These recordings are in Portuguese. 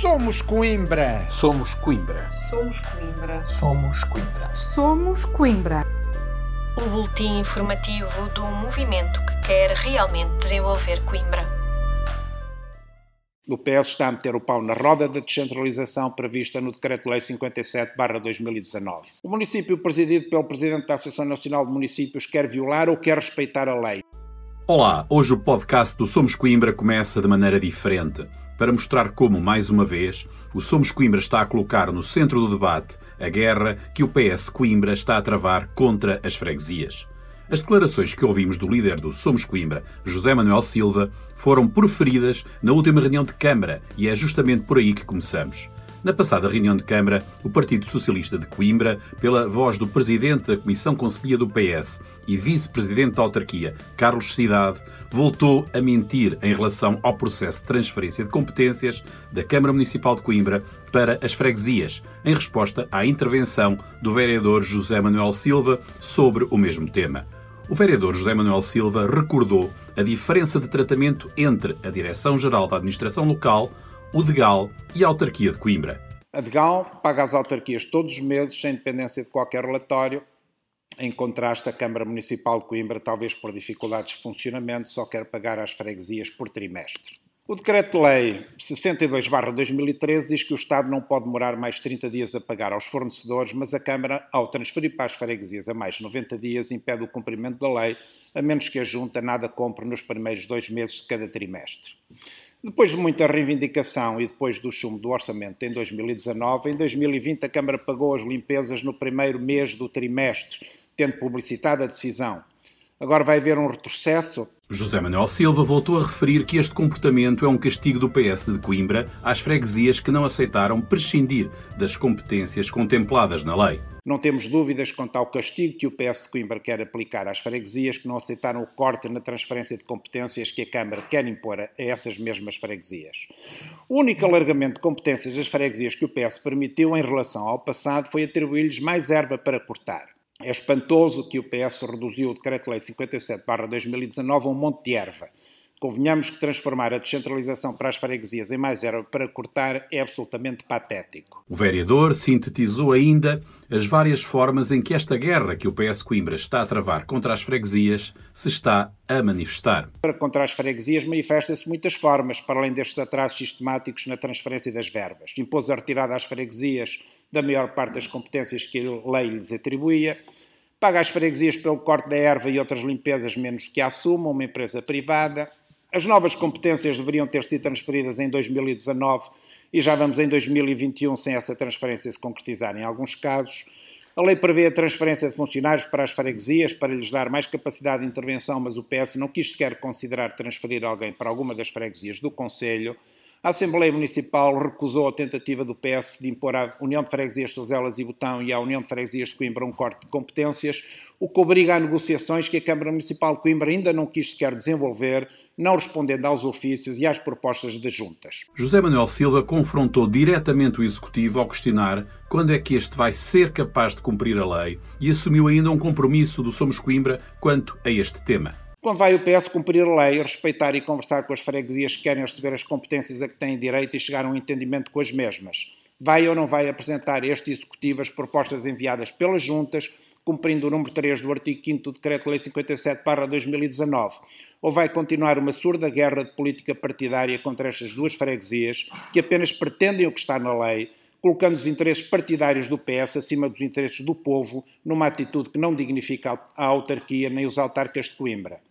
Somos Coimbra. Somos Coimbra. Somos Coimbra. Somos Coimbra. Somos Coimbra. O boletim informativo do movimento que quer realmente desenvolver Coimbra. O PS está a meter o pau na roda da descentralização prevista no Decreto-Lei 57-2019. O município presidido pelo Presidente da Associação Nacional de Municípios quer violar ou quer respeitar a lei. Olá, hoje o podcast do Somos Coimbra começa de maneira diferente para mostrar como, mais uma vez, o Somos Coimbra está a colocar no centro do debate a guerra que o PS Coimbra está a travar contra as freguesias. As declarações que ouvimos do líder do Somos Coimbra, José Manuel Silva, foram proferidas na última reunião de Câmara e é justamente por aí que começamos. Na passada reunião de Câmara, o Partido Socialista de Coimbra, pela voz do Presidente da Comissão Conselhia do PS e Vice-Presidente da Autarquia, Carlos Cidade, voltou a mentir em relação ao processo de transferência de competências da Câmara Municipal de Coimbra para as freguesias, em resposta à intervenção do vereador José Manuel Silva sobre o mesmo tema. O vereador José Manuel Silva recordou a diferença de tratamento entre a Direção-Geral da Administração Local, o DEGAL e a autarquia de Coimbra. A DEGAL paga às autarquias todos os meses, sem dependência de qualquer relatório. Em contraste, a Câmara Municipal de Coimbra, talvez por dificuldades de funcionamento, só quer pagar às freguesias por trimestre. O Decreto-Lei 62-2013 diz que o Estado não pode demorar mais 30 dias a pagar aos fornecedores, mas a Câmara, ao transferir para as freguesias a mais 90 dias, impede o cumprimento da lei, a menos que a Junta nada compre nos primeiros dois meses de cada trimestre. Depois de muita reivindicação e depois do chumbo do orçamento em 2019, em 2020 a Câmara pagou as limpezas no primeiro mês do trimestre, tendo publicitado a decisão. Agora vai haver um retrocesso? José Manuel Silva voltou a referir que este comportamento é um castigo do PS de Coimbra às freguesias que não aceitaram prescindir das competências contempladas na lei. Não temos dúvidas quanto ao castigo que o PS de Coimbra quer aplicar às freguesias que não aceitaram o corte na transferência de competências que a Câmara quer impor a essas mesmas freguesias. O único alargamento de competências das freguesias que o PS permitiu em relação ao passado foi atribuir-lhes mais erva para cortar. É espantoso que o PS reduziu o Decreto-Lei 57-2019 a um monte de erva. Convenhamos que transformar a descentralização para as freguesias em mais erva para cortar é absolutamente patético. O vereador sintetizou ainda as várias formas em que esta guerra que o PS Coimbra está a travar contra as freguesias se está a manifestar. Contra as freguesias manifesta-se muitas formas, para além destes atrasos sistemáticos na transferência das verbas. Impôs a retirada às freguesias da maior parte das competências que a lei lhes atribuía, paga às freguesias pelo corte da erva e outras limpezas menos que assumam uma empresa privada. As novas competências deveriam ter sido transferidas em 2019 e já vamos em 2021 sem essa transferência se concretizar em alguns casos. A lei prevê a transferência de funcionários para as freguesias para lhes dar mais capacidade de intervenção, mas o PS não quis sequer considerar transferir alguém para alguma das freguesias do Conselho. A Assembleia Municipal recusou a tentativa do PS de impor à União de Freguesias de Sozelas e Botão e à União de Freguesias de Coimbra um corte de competências, o que obriga a negociações que a Câmara Municipal de Coimbra ainda não quis sequer desenvolver, não respondendo aos ofícios e às propostas das juntas. José Manuel Silva confrontou diretamente o Executivo ao questionar quando é que este vai ser capaz de cumprir a lei e assumiu ainda um compromisso do Somos Coimbra quanto a este tema. Vai o PS cumprir a lei, respeitar e conversar com as freguesias que querem receber as competências a que têm direito e chegar a um entendimento com as mesmas? Vai ou não vai apresentar este Executivo as propostas enviadas pelas juntas, cumprindo o número 3 do artigo 5 do Decreto-Lei 57 2019? Ou vai continuar uma surda guerra de política partidária contra estas duas freguesias que apenas pretendem o que está na lei, colocando os interesses partidários do PS acima dos interesses do povo, numa atitude que não dignifica a autarquia nem os autarcas de Coimbra?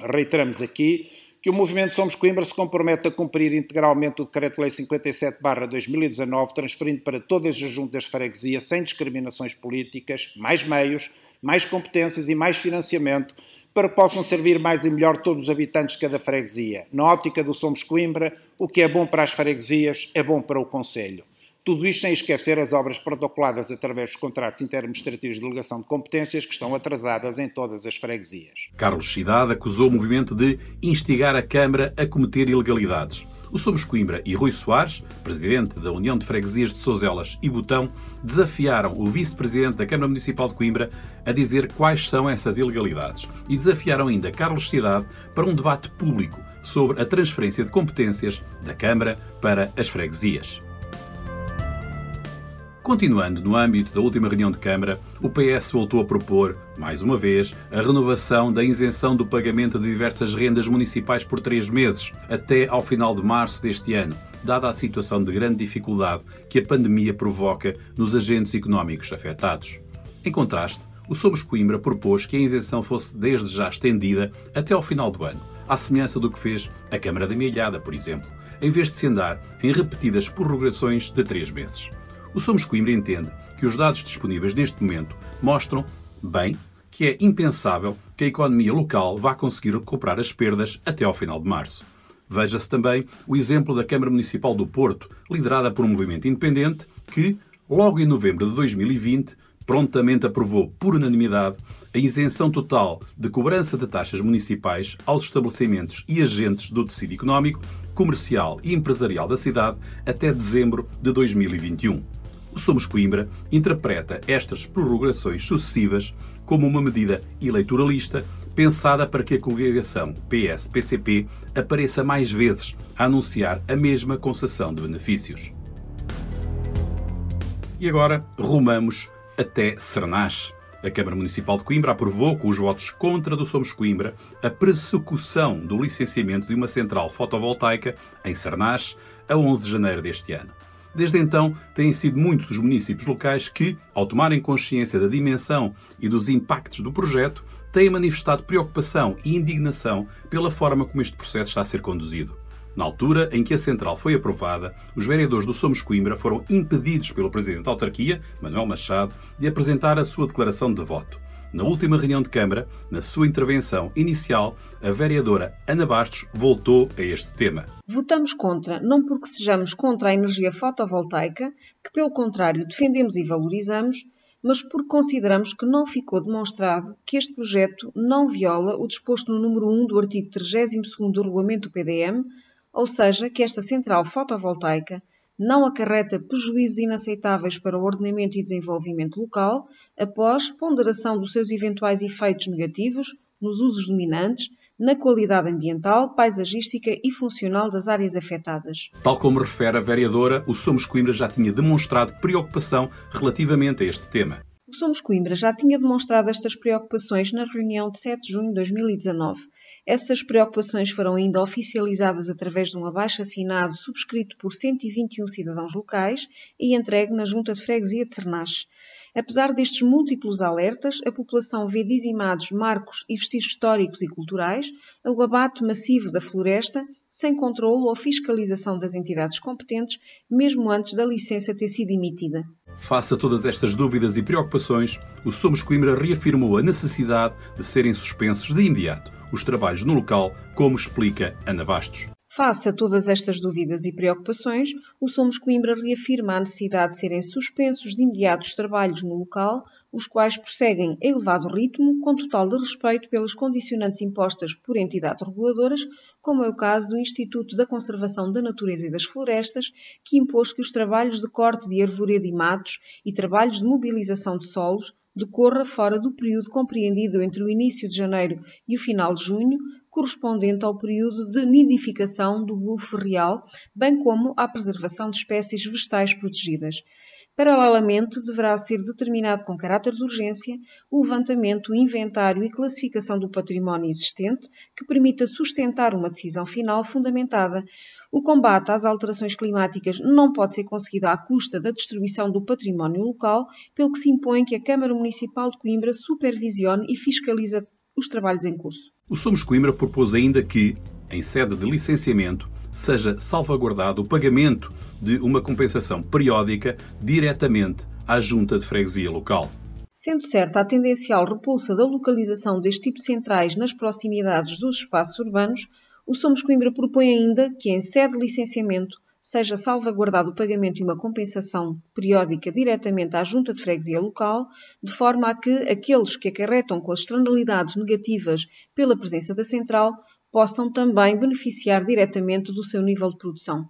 Reiteramos aqui que o Movimento Somos Coimbra se compromete a cumprir integralmente o Decreto-Lei 57-2019, transferindo para todas as juntas de freguesia, sem discriminações políticas, mais meios, mais competências e mais financiamento, para que possam servir mais e melhor todos os habitantes de cada freguesia. Na ótica do Somos Coimbra, o que é bom para as freguesias é bom para o Conselho. Tudo isto sem esquecer as obras protocoladas através dos contratos interadministrativos de delegação de competências que estão atrasadas em todas as freguesias. Carlos Cidade acusou o movimento de instigar a Câmara a cometer ilegalidades. O Somos Coimbra e Rui Soares, presidente da União de Freguesias de Sozelas e Botão, desafiaram o vice-presidente da Câmara Municipal de Coimbra a dizer quais são essas ilegalidades e desafiaram ainda Carlos Cidade para um debate público sobre a transferência de competências da Câmara para as freguesias. Continuando no âmbito da última reunião de Câmara, o PS voltou a propor, mais uma vez, a renovação da isenção do pagamento de diversas rendas municipais por três meses, até ao final de março deste ano, dada a situação de grande dificuldade que a pandemia provoca nos agentes económicos afetados. Em contraste, o Somos Coimbra propôs que a isenção fosse desde já estendida até ao final do ano, à semelhança do que fez a Câmara da Milhada, por exemplo, em vez de se andar em repetidas prorrogações de três meses. O Somos Coimbra entende que os dados disponíveis neste momento mostram, bem, que é impensável que a economia local vá conseguir recuperar as perdas até ao final de março. Veja-se também o exemplo da Câmara Municipal do Porto, liderada por um movimento independente, que, logo em novembro de 2020, prontamente aprovou por unanimidade a isenção total de cobrança de taxas municipais aos estabelecimentos e agentes do tecido económico, comercial e empresarial da cidade até dezembro de 2021. O Somos Coimbra interpreta estas prorrogações sucessivas como uma medida eleitoralista pensada para que a coligação PS-PCP apareça mais vezes a anunciar a mesma concessão de benefícios. E agora rumamos até Cernache. A Câmara Municipal de Coimbra aprovou, com os votos contra do Somos Coimbra, a persecução do licenciamento de uma central fotovoltaica em Cernache a 11 de janeiro deste ano. Desde então, têm sido muitos os municípios locais que, ao tomarem consciência da dimensão e dos impactos do projeto, têm manifestado preocupação e indignação pela forma como este processo está a ser conduzido. Na altura em que a central foi aprovada, os vereadores do Somos Coimbra foram impedidos pelo presidente da autarquia, Manuel Machado, de apresentar a sua declaração de voto. Na última reunião de Câmara, na sua intervenção inicial, a vereadora Ana Bastos voltou a este tema. Votamos contra, não porque sejamos contra a energia fotovoltaica, que pelo contrário defendemos e valorizamos, mas porque consideramos que não ficou demonstrado que este projeto não viola o disposto no número 1 do artigo 32 do regulamento do PDM, ou seja, que esta central fotovoltaica não acarreta prejuízos inaceitáveis para o ordenamento e desenvolvimento local, após ponderação dos seus eventuais efeitos negativos nos usos dominantes, na qualidade ambiental, paisagística e funcional das áreas afetadas. Tal como refere a vereadora, o Somos Coimbra já tinha demonstrado preocupação relativamente a este tema. O Somos Coimbra já tinha demonstrado estas preocupações na reunião de 7 de junho de 2019. Essas preocupações foram ainda oficializadas através de um abaixo-assinado subscrito por 121 cidadãos locais e entregue na Junta de Freguesia de Cernache. Apesar destes múltiplos alertas, a população vê dizimados marcos e vestígios históricos e culturais, o abate massivo da floresta, sem controle ou fiscalização das entidades competentes, mesmo antes da licença ter sido emitida. Face a todas estas dúvidas e preocupações, o Somos Coimbra reafirmou a necessidade de serem suspensos de imediato os trabalhos no local, como explica Ana Bastos. Face a todas estas dúvidas e preocupações, o Somos Coimbra reafirma a necessidade de serem suspensos de imediato os trabalhos no local, os quais prosseguem a elevado ritmo, com total de respeito pelas condicionantes impostas por entidades reguladoras, como é o caso do Instituto da Conservação da Natureza e das Florestas, que impôs que os trabalhos de corte de arvoredo e matos e trabalhos de mobilização de solos decorra fora do período compreendido entre o início de janeiro e o final de junho, correspondente ao período de nidificação do bufo real, bem como à preservação de espécies vegetais protegidas. Paralelamente, deverá ser determinado com caráter de urgência o levantamento, inventário e classificação do património existente que permita sustentar uma decisão final fundamentada. O combate às alterações climáticas não pode ser conseguido à custa da destruição do património local, pelo que se impõe que a Câmara Municipal de Coimbra supervisione e fiscalize os trabalhos em curso. O Somos Coimbra propôs ainda que, em sede de licenciamento, seja salvaguardado o pagamento de uma compensação periódica diretamente à junta de freguesia local. Sendo certa a tendencial repulsa da localização deste tipo de centrais nas proximidades dos espaços urbanos, o Somos Coimbra propõe ainda que, em sede de licenciamento, seja salvaguardado o pagamento de uma compensação periódica diretamente à junta de freguesia local, de forma a que aqueles que acarretam com as externalidades negativas pela presença da central possam também beneficiar diretamente do seu nível de produção.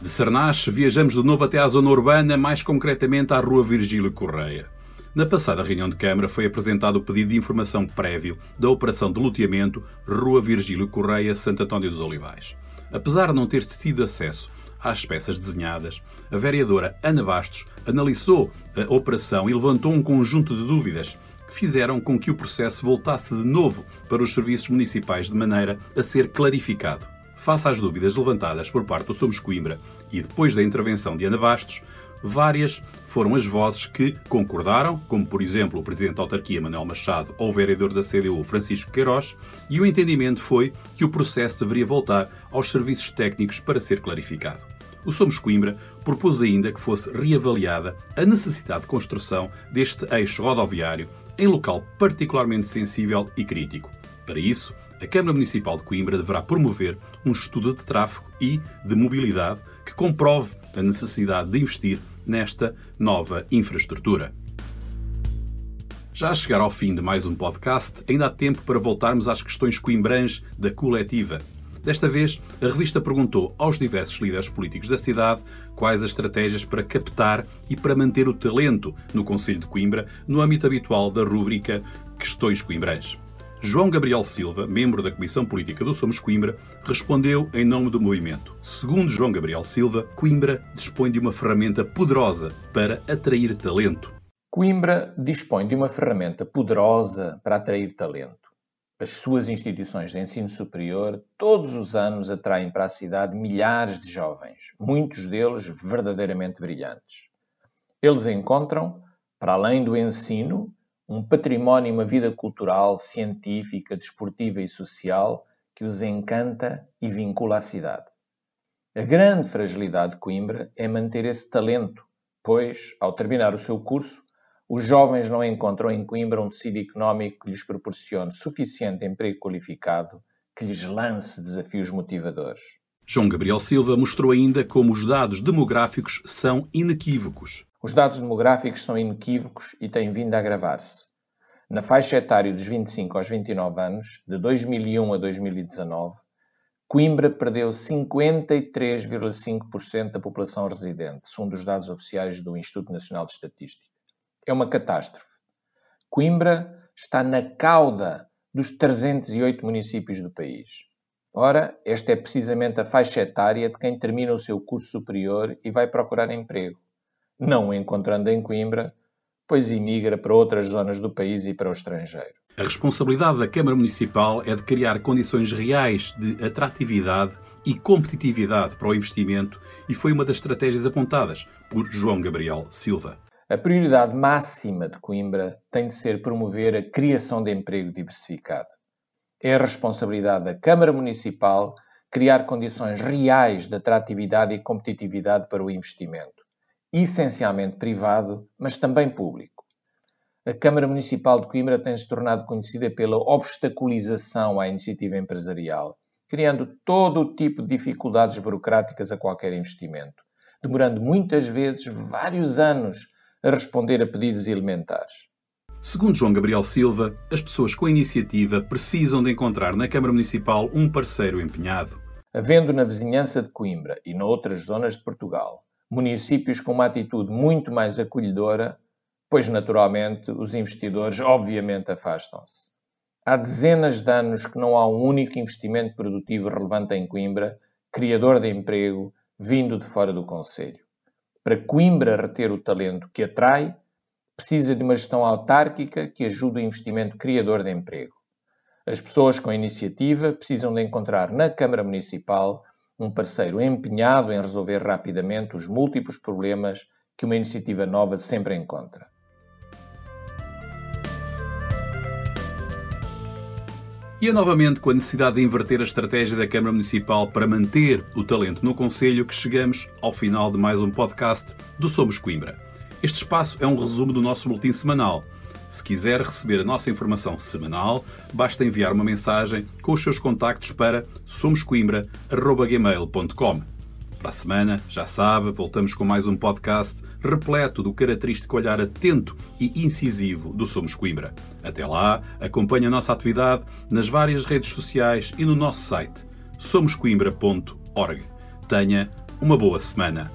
De Sernache, viajamos de novo até à zona urbana, mais concretamente à Rua Virgílio Correia. Na passada reunião de Câmara foi apresentado o pedido de informação prévio da operação de loteamento Rua Virgílio Correia, Santo António dos Olivais. Apesar de não ter tido acesso às peças desenhadas, a vereadora Ana Bastos analisou a operação e levantou um conjunto de dúvidas fizeram com que o processo voltasse de novo para os serviços municipais de maneira a ser clarificado. Face às dúvidas levantadas por parte do Somos Coimbra e depois da intervenção de Ana Bastos, várias foram as vozes que concordaram, como por exemplo o Presidente da Autarquia Manuel Machado ou o vereador da CDU Francisco Queiroz, e o entendimento foi que o processo deveria voltar aos serviços técnicos para ser clarificado. O Somos Coimbra propôs ainda que fosse reavaliada a necessidade de construção deste eixo rodoviário em local particularmente sensível e crítico. Para isso, a Câmara Municipal de Coimbra deverá promover um estudo de tráfego e de mobilidade que comprove a necessidade de investir nesta nova infraestrutura. Já a chegar ao fim de mais um podcast, ainda há tempo para voltarmos às questões coimbrãs da coletiva. Desta vez, a revista perguntou aos diversos líderes políticos da cidade quais as estratégias para captar e para manter o talento no Conselho de Coimbra no âmbito habitual da rúbrica Questões Coimbrãs. João Gabriel Silva, membro da Comissão Política do Somos Coimbra, respondeu em nome do movimento. Segundo João Gabriel Silva, Coimbra dispõe de uma ferramenta poderosa para atrair talento. Coimbra dispõe de uma ferramenta poderosa para atrair talento. As suas instituições de ensino superior todos os anos atraem para a cidade milhares de jovens, muitos deles verdadeiramente brilhantes. Eles encontram, para além do ensino, um património e uma vida cultural, científica, desportiva e social que os encanta e vincula à cidade. A grande fragilidade de Coimbra é manter esse talento, pois, ao terminar o seu curso, os jovens não encontram em Coimbra um tecido económico que lhes proporcione suficiente emprego qualificado que lhes lance desafios motivadores. João Gabriel Silva mostrou ainda como os dados demográficos são inequívocos. Os dados demográficos são inequívocos e têm vindo a agravar-se. Na faixa etária dos 25 aos 29 anos, de 2001 a 2019, Coimbra perdeu 53,5% da população residente, segundo os dados oficiais do Instituto Nacional de Estatística. É uma catástrofe. Coimbra está na cauda dos 308 municípios do país. Ora, esta é precisamente a faixa etária de quem termina o seu curso superior e vai procurar emprego não o encontrando em Coimbra, pois emigra para outras zonas do país e para o estrangeiro. A responsabilidade da Câmara Municipal é de criar condições reais de atratividade e competitividade para o investimento e foi uma das estratégias apontadas por João Gabriel Silva. A prioridade máxima de Coimbra tem de ser promover a criação de emprego diversificado. É a responsabilidade da Câmara Municipal criar condições reais de atratividade e competitividade para o investimento essencialmente privado, mas também público. A Câmara Municipal de Coimbra tem-se tornado conhecida pela obstaculização à iniciativa empresarial, criando todo o tipo de dificuldades burocráticas a qualquer investimento, demorando muitas vezes vários anos a responder a pedidos elementares. Segundo João Gabriel Silva, as pessoas com a iniciativa precisam de encontrar na Câmara Municipal um parceiro empenhado. Havendo na vizinhança de Coimbra e noutras zonas de Portugal municípios com uma atitude muito mais acolhedora, pois naturalmente os investidores obviamente afastam-se. Há dezenas de anos que não há um único investimento produtivo relevante em Coimbra, criador de emprego, vindo de fora do Conselho. Para Coimbra reter o talento que atrai, precisa de uma gestão autárquica que ajude o investimento criador de emprego. As pessoas com iniciativa precisam de encontrar na Câmara Municipal um parceiro empenhado em resolver rapidamente os múltiplos problemas que uma iniciativa nova sempre encontra. E é novamente com a necessidade de inverter a estratégia da Câmara Municipal para manter o talento no Conselho que chegamos ao final de mais um podcast do Somos Coimbra. Este espaço é um resumo do nosso boletim semanal se quiser receber a nossa informação semanal, basta enviar uma mensagem com os seus contactos para somoscoimbra.gmail.com. Para a semana, já sabe, voltamos com mais um podcast repleto do característico olhar atento e incisivo do Somos Coimbra. Até lá, acompanhe a nossa atividade nas várias redes sociais e no nosso site somoscoimbra.org. Tenha uma boa semana.